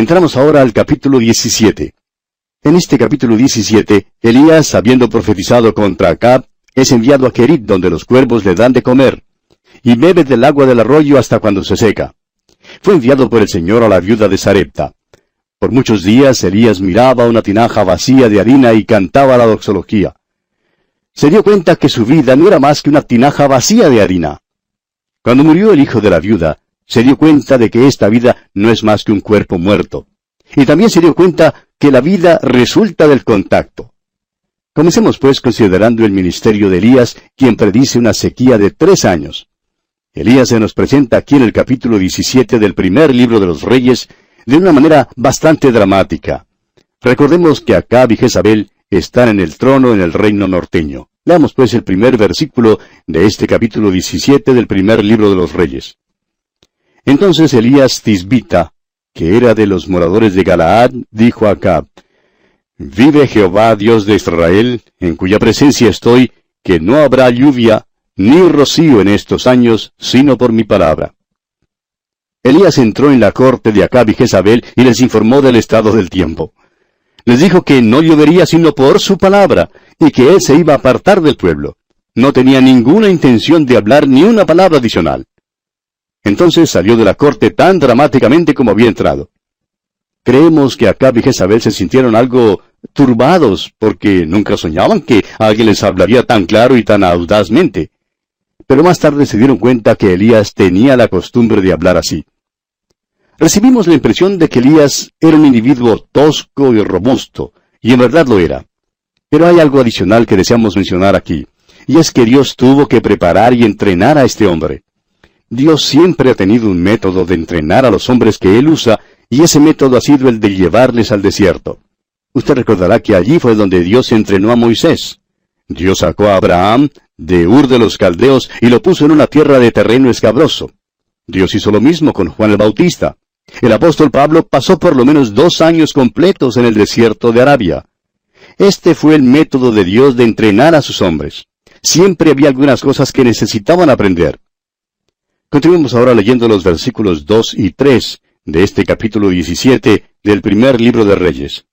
Entramos ahora al capítulo 17. En este capítulo 17, Elías, habiendo profetizado contra Acab, es enviado a Kerit, donde los cuervos le dan de comer, y bebe del agua del arroyo hasta cuando se seca. Fue enviado por el Señor a la viuda de Sarepta. Por muchos días Elías miraba una tinaja vacía de harina y cantaba la doxología. Se dio cuenta que su vida no era más que una tinaja vacía de harina. Cuando murió el hijo de la viuda, se dio cuenta de que esta vida no es más que un cuerpo muerto. Y también se dio cuenta que la vida resulta del contacto. Comencemos pues considerando el ministerio de Elías, quien predice una sequía de tres años. Elías se nos presenta aquí en el capítulo 17 del primer libro de los Reyes de una manera bastante dramática. Recordemos que Acab y Jezabel están en el trono en el reino norteño. Leamos pues el primer versículo de este capítulo 17 del primer libro de los Reyes. Entonces Elías Tisbita, que era de los moradores de Galaad, dijo a Acab, Vive Jehová, Dios de Israel, en cuya presencia estoy, que no habrá lluvia ni rocío en estos años, sino por mi palabra. Elías entró en la corte de Acab y Jezabel y les informó del estado del tiempo. Les dijo que no llovería sino por su palabra, y que él se iba a apartar del pueblo. No tenía ninguna intención de hablar ni una palabra adicional. Entonces salió de la corte tan dramáticamente como había entrado. Creemos que Acab y Jezabel se sintieron algo turbados porque nunca soñaban que alguien les hablaría tan claro y tan audazmente. Pero más tarde se dieron cuenta que Elías tenía la costumbre de hablar así. Recibimos la impresión de que Elías era un individuo tosco y robusto, y en verdad lo era. Pero hay algo adicional que deseamos mencionar aquí, y es que Dios tuvo que preparar y entrenar a este hombre. Dios siempre ha tenido un método de entrenar a los hombres que Él usa, y ese método ha sido el de llevarles al desierto. Usted recordará que allí fue donde Dios entrenó a Moisés. Dios sacó a Abraham de Ur de los Caldeos y lo puso en una tierra de terreno escabroso. Dios hizo lo mismo con Juan el Bautista. El apóstol Pablo pasó por lo menos dos años completos en el desierto de Arabia. Este fue el método de Dios de entrenar a sus hombres. Siempre había algunas cosas que necesitaban aprender. Continuemos ahora leyendo los versículos 2 y 3 de este capítulo 17 del primer libro de Reyes.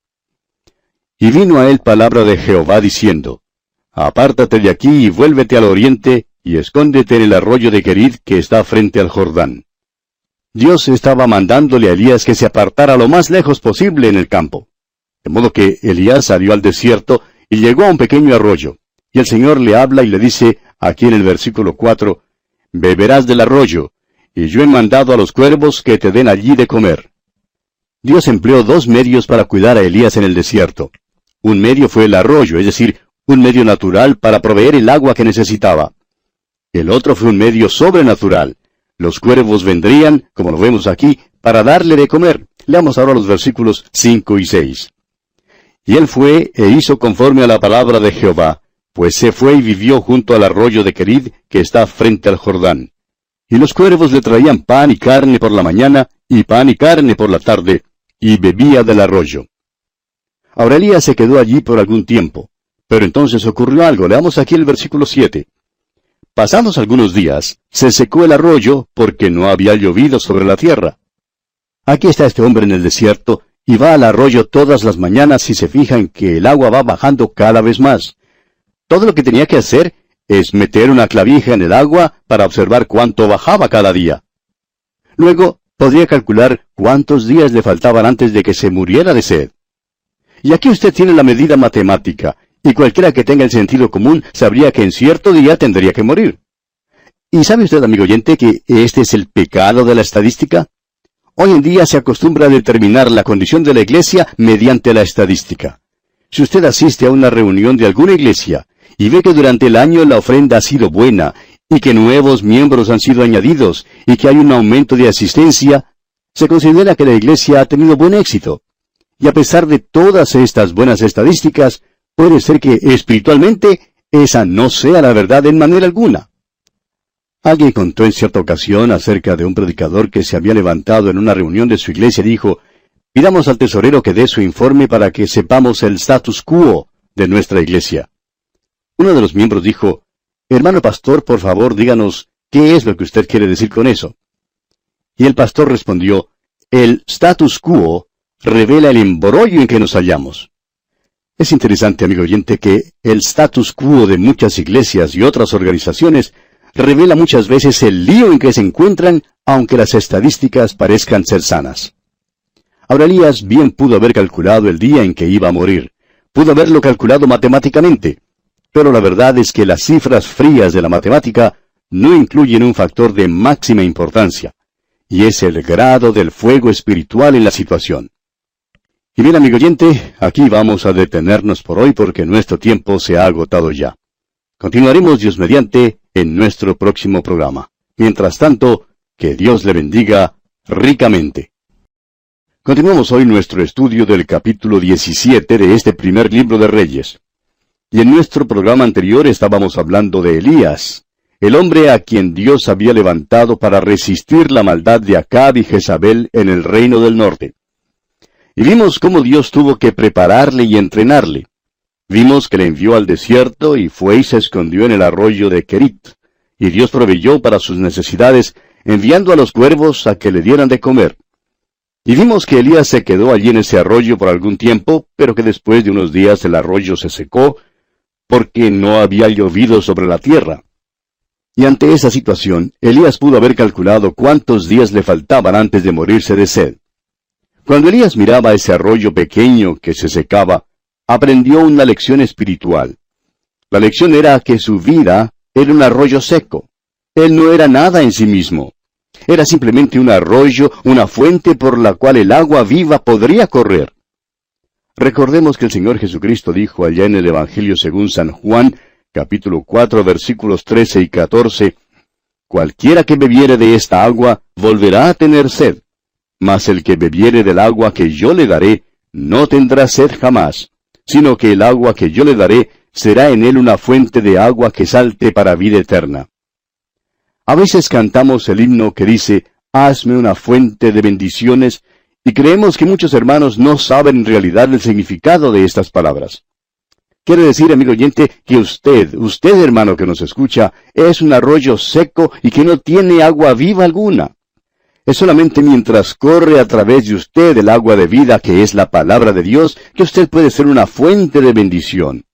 Y vino a él palabra de Jehová diciendo, Apártate de aquí y vuélvete al oriente, y escóndete en el arroyo de Querid que está frente al Jordán. Dios estaba mandándole a Elías que se apartara lo más lejos posible en el campo. De modo que Elías salió al desierto y llegó a un pequeño arroyo. Y el Señor le habla y le dice, aquí en el versículo 4, beberás del arroyo, y yo he mandado a los cuervos que te den allí de comer. Dios empleó dos medios para cuidar a Elías en el desierto. Un medio fue el arroyo, es decir, un medio natural para proveer el agua que necesitaba. El otro fue un medio sobrenatural. Los cuervos vendrían, como lo vemos aquí, para darle de comer. Leamos ahora los versículos 5 y 6. Y él fue e hizo conforme a la palabra de Jehová, pues se fue y vivió junto al arroyo de Querid, que está frente al Jordán. Y los cuervos le traían pan y carne por la mañana, y pan y carne por la tarde, y bebía del arroyo. Aurelía se quedó allí por algún tiempo. Pero entonces ocurrió algo. Leamos aquí el versículo 7. Pasados algunos días, se secó el arroyo porque no había llovido sobre la tierra. Aquí está este hombre en el desierto y va al arroyo todas las mañanas y se fija en que el agua va bajando cada vez más. Todo lo que tenía que hacer es meter una clavija en el agua para observar cuánto bajaba cada día. Luego podría calcular cuántos días le faltaban antes de que se muriera de sed. Y aquí usted tiene la medida matemática, y cualquiera que tenga el sentido común sabría que en cierto día tendría que morir. ¿Y sabe usted, amigo oyente, que este es el pecado de la estadística? Hoy en día se acostumbra a determinar la condición de la iglesia mediante la estadística. Si usted asiste a una reunión de alguna iglesia y ve que durante el año la ofrenda ha sido buena y que nuevos miembros han sido añadidos y que hay un aumento de asistencia, se considera que la iglesia ha tenido buen éxito. Y a pesar de todas estas buenas estadísticas, puede ser que espiritualmente esa no sea la verdad en manera alguna. Alguien contó en cierta ocasión acerca de un predicador que se había levantado en una reunión de su iglesia y dijo, pidamos al tesorero que dé su informe para que sepamos el status quo de nuestra iglesia. Uno de los miembros dijo, Hermano pastor, por favor, díganos qué es lo que usted quiere decir con eso. Y el pastor respondió, El status quo revela el embrollo en que nos hallamos. Es interesante, amigo oyente, que el status quo de muchas iglesias y otras organizaciones revela muchas veces el lío en que se encuentran, aunque las estadísticas parezcan ser sanas. Ahora Elías bien pudo haber calculado el día en que iba a morir. Pudo haberlo calculado matemáticamente. Pero la verdad es que las cifras frías de la matemática no incluyen un factor de máxima importancia, y es el grado del fuego espiritual en la situación. Y bien, amigo oyente, aquí vamos a detenernos por hoy porque nuestro tiempo se ha agotado ya. Continuaremos Dios mediante en nuestro próximo programa. Mientras tanto, que Dios le bendiga ricamente. Continuamos hoy nuestro estudio del capítulo 17 de este primer libro de Reyes. Y en nuestro programa anterior estábamos hablando de Elías, el hombre a quien Dios había levantado para resistir la maldad de Acab y Jezabel en el reino del norte. Y vimos cómo Dios tuvo que prepararle y entrenarle. Vimos que le envió al desierto y fue y se escondió en el arroyo de Kerit. Y Dios proveyó para sus necesidades, enviando a los cuervos a que le dieran de comer. Y vimos que Elías se quedó allí en ese arroyo por algún tiempo, pero que después de unos días el arroyo se secó, porque no había llovido sobre la tierra. Y ante esa situación, Elías pudo haber calculado cuántos días le faltaban antes de morirse de sed. Cuando Elías miraba ese arroyo pequeño que se secaba, aprendió una lección espiritual. La lección era que su vida era un arroyo seco. Él no era nada en sí mismo. Era simplemente un arroyo, una fuente por la cual el agua viva podría correr. Recordemos que el Señor Jesucristo dijo allá en el Evangelio según San Juan, capítulo 4, versículos 13 y 14, Cualquiera que bebiere de esta agua volverá a tener sed, mas el que bebiere del agua que yo le daré no tendrá sed jamás sino que el agua que yo le daré será en él una fuente de agua que salte para vida eterna. A veces cantamos el himno que dice, Hazme una fuente de bendiciones, y creemos que muchos hermanos no saben en realidad el significado de estas palabras. Quiere decir, amigo oyente, que usted, usted hermano que nos escucha, es un arroyo seco y que no tiene agua viva alguna. Es solamente mientras corre a través de usted el agua de vida que es la palabra de Dios que usted puede ser una fuente de bendición.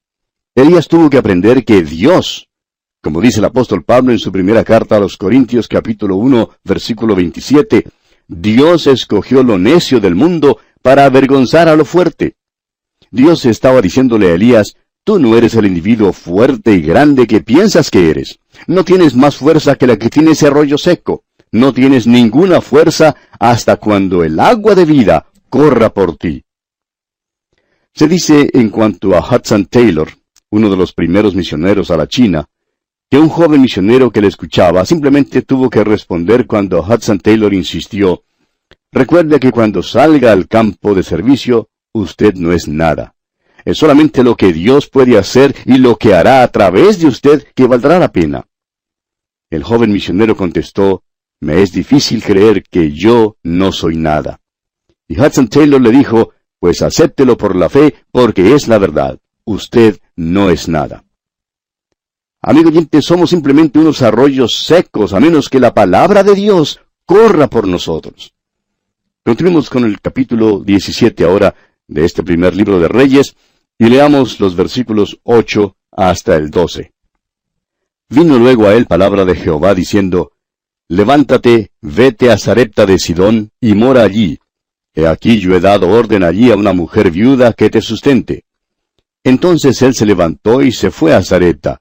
Elías tuvo que aprender que Dios, como dice el apóstol Pablo en su primera carta a los Corintios capítulo 1 versículo 27, Dios escogió lo necio del mundo para avergonzar a lo fuerte. Dios estaba diciéndole a Elías, tú no eres el individuo fuerte y grande que piensas que eres. No tienes más fuerza que la que tiene ese arroyo seco no tienes ninguna fuerza hasta cuando el agua de vida corra por ti. Se dice en cuanto a Hudson Taylor, uno de los primeros misioneros a la China, que un joven misionero que le escuchaba simplemente tuvo que responder cuando Hudson Taylor insistió, Recuerde que cuando salga al campo de servicio, usted no es nada. Es solamente lo que Dios puede hacer y lo que hará a través de usted que valdrá la pena. El joven misionero contestó, me es difícil creer que yo no soy nada. Y Hudson Taylor le dijo, pues acéptelo por la fe, porque es la verdad. Usted no es nada. Amigo oyente, somos simplemente unos arroyos secos, a menos que la palabra de Dios corra por nosotros. Continuemos con el capítulo 17 ahora de este primer libro de Reyes, y leamos los versículos 8 hasta el 12. Vino luego a él palabra de Jehová diciendo, Levántate, vete a Sarepta de Sidón, y mora allí. He aquí yo he dado orden allí a una mujer viuda que te sustente. Entonces él se levantó y se fue a Sarepta.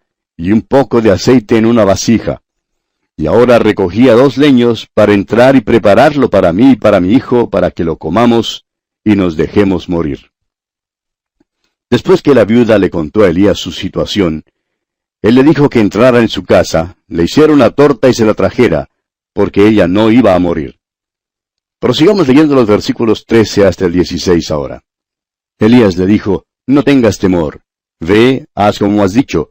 y un poco de aceite en una vasija. Y ahora recogía dos leños para entrar y prepararlo para mí y para mi hijo, para que lo comamos y nos dejemos morir. Después que la viuda le contó a Elías su situación, él le dijo que entrara en su casa, le hiciera una torta y se la trajera, porque ella no iba a morir. Prosigamos leyendo los versículos 13 hasta el 16 ahora. Elías le dijo, No tengas temor. Ve, haz como has dicho,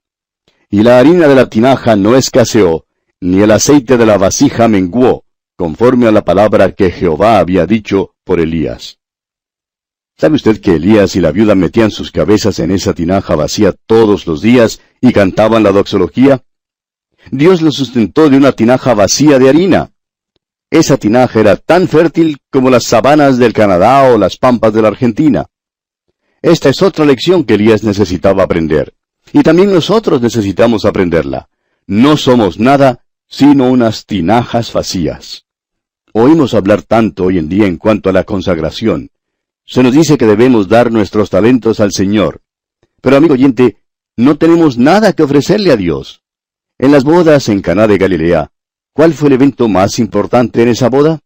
Y la harina de la tinaja no escaseó, ni el aceite de la vasija menguó, conforme a la palabra que Jehová había dicho por Elías. ¿Sabe usted que Elías y la viuda metían sus cabezas en esa tinaja vacía todos los días y cantaban la doxología? Dios lo sustentó de una tinaja vacía de harina. Esa tinaja era tan fértil como las sabanas del Canadá o las pampas de la Argentina. Esta es otra lección que Elías necesitaba aprender. Y también nosotros necesitamos aprenderla. No somos nada sino unas tinajas vacías. Oímos hablar tanto hoy en día en cuanto a la consagración. Se nos dice que debemos dar nuestros talentos al Señor. Pero amigo oyente, no tenemos nada que ofrecerle a Dios. En las bodas en Caná de Galilea, ¿Cuál fue el evento más importante en esa boda?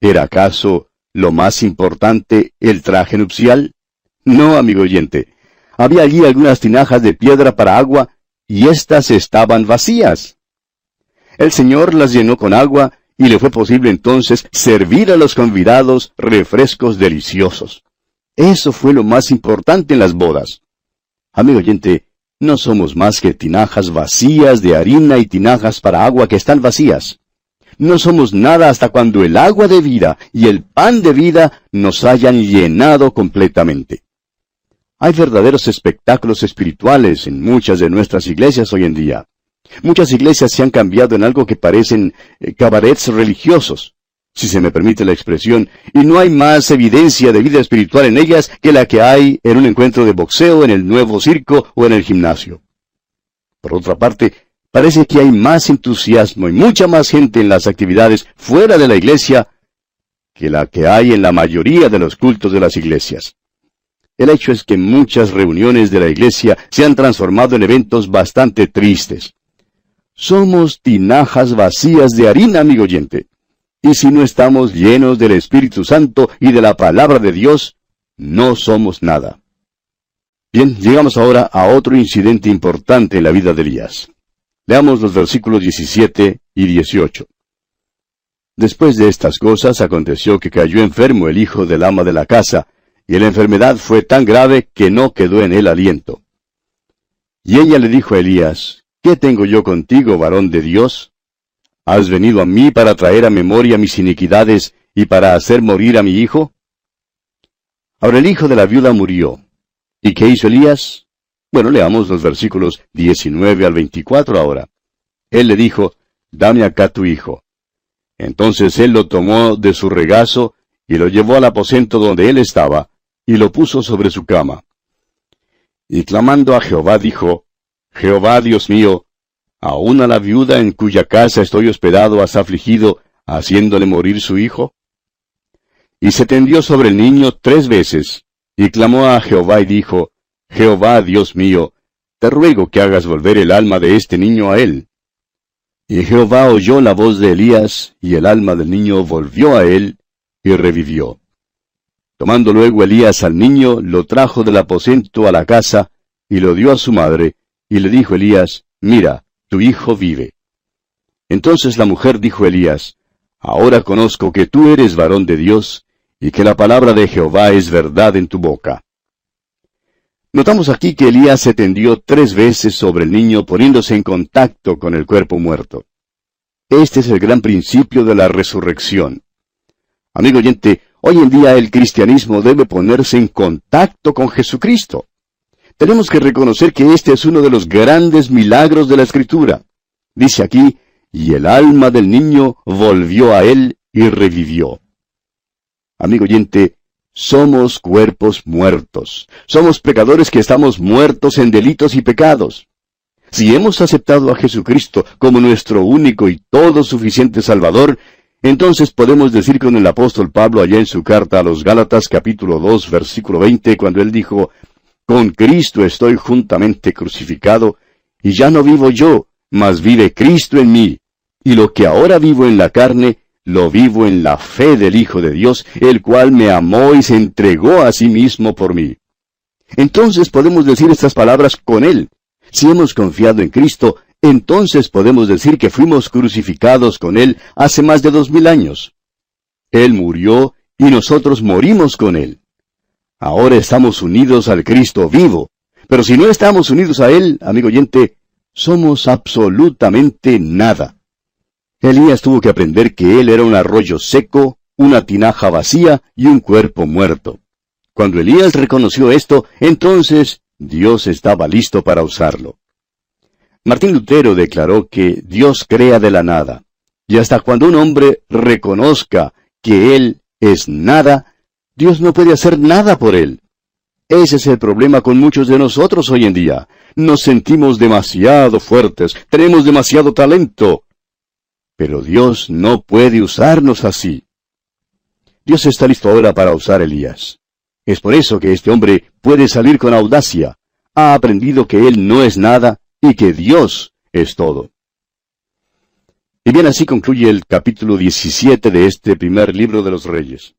¿Era acaso lo más importante el traje nupcial? No, amigo oyente. Había allí algunas tinajas de piedra para agua y éstas estaban vacías. El Señor las llenó con agua y le fue posible entonces servir a los convidados refrescos deliciosos. Eso fue lo más importante en las bodas. Amigo oyente, no somos más que tinajas vacías de harina y tinajas para agua que están vacías. No somos nada hasta cuando el agua de vida y el pan de vida nos hayan llenado completamente. Hay verdaderos espectáculos espirituales en muchas de nuestras iglesias hoy en día. Muchas iglesias se han cambiado en algo que parecen eh, cabarets religiosos si se me permite la expresión, y no hay más evidencia de vida espiritual en ellas que la que hay en un encuentro de boxeo, en el nuevo circo o en el gimnasio. Por otra parte, parece que hay más entusiasmo y mucha más gente en las actividades fuera de la iglesia que la que hay en la mayoría de los cultos de las iglesias. El hecho es que muchas reuniones de la iglesia se han transformado en eventos bastante tristes. Somos tinajas vacías de harina, amigo oyente. Y si no estamos llenos del Espíritu Santo y de la palabra de Dios, no somos nada. Bien, llegamos ahora a otro incidente importante en la vida de Elías. Leamos los versículos 17 y 18. Después de estas cosas aconteció que cayó enfermo el hijo del ama de la casa, y la enfermedad fue tan grave que no quedó en él aliento. Y ella le dijo a Elías, ¿Qué tengo yo contigo, varón de Dios? ¿Has venido a mí para traer a memoria mis iniquidades y para hacer morir a mi hijo? Ahora el hijo de la viuda murió. ¿Y qué hizo Elías? Bueno, leamos los versículos 19 al 24 ahora. Él le dijo, Dame acá tu hijo. Entonces él lo tomó de su regazo y lo llevó al aposento donde él estaba, y lo puso sobre su cama. Y clamando a Jehová dijo, Jehová Dios mío, ¿Aún a la viuda en cuya casa estoy hospedado has afligido, haciéndole morir su hijo? Y se tendió sobre el niño tres veces, y clamó a Jehová y dijo, Jehová, Dios mío, te ruego que hagas volver el alma de este niño a él. Y Jehová oyó la voz de Elías, y el alma del niño volvió a él, y revivió. Tomando luego Elías al niño, lo trajo del aposento a la casa, y lo dio a su madre, y le dijo Elías, Mira, tu hijo vive. Entonces la mujer dijo Elías, Ahora conozco que tú eres varón de Dios, y que la palabra de Jehová es verdad en tu boca. Notamos aquí que Elías se tendió tres veces sobre el niño poniéndose en contacto con el cuerpo muerto. Este es el gran principio de la resurrección. Amigo oyente, hoy en día el cristianismo debe ponerse en contacto con Jesucristo. Tenemos que reconocer que este es uno de los grandes milagros de la Escritura. Dice aquí, y el alma del niño volvió a él y revivió. Amigo oyente, somos cuerpos muertos. Somos pecadores que estamos muertos en delitos y pecados. Si hemos aceptado a Jesucristo como nuestro único y todo suficiente Salvador, entonces podemos decir con el apóstol Pablo allá en su carta a los Gálatas capítulo 2 versículo 20 cuando él dijo, Con Cristo estoy juntamente crucificado, y ya no vivo yo, mas vive Cristo en mí, y lo que ahora vivo en la carne, lo vivo en la fe del Hijo de Dios, el cual me amó y se entregó a sí mismo por mí. Entonces podemos decir estas palabras con Él. Si hemos confiado en Cristo, entonces podemos decir que fuimos crucificados con Él hace más de dos mil años. Él murió y nosotros morimos con Él. Ahora estamos unidos al Cristo vivo. Pero si no estamos unidos a Él, amigo oyente, somos absolutamente nada. Elías tuvo que aprender que Él era un arroyo seco, una tinaja vacía y un cuerpo muerto. Cuando Elías reconoció esto, entonces Dios estaba listo para usarlo. Martín Lutero declaró que Dios crea de la nada. Y hasta cuando un hombre reconozca que Él es nada, Dios no puede hacer nada por Él. Ese es el problema con muchos de nosotros hoy en día. Nos sentimos demasiado fuertes, tenemos demasiado talento. Pero Dios no puede usarnos así. Dios está listo ahora para usar a Elías. Es por eso que este hombre puede salir con audacia. Ha aprendido que Él no es nada y que Dios es todo. Y bien así concluye el capítulo 17 de este primer libro de los Reyes.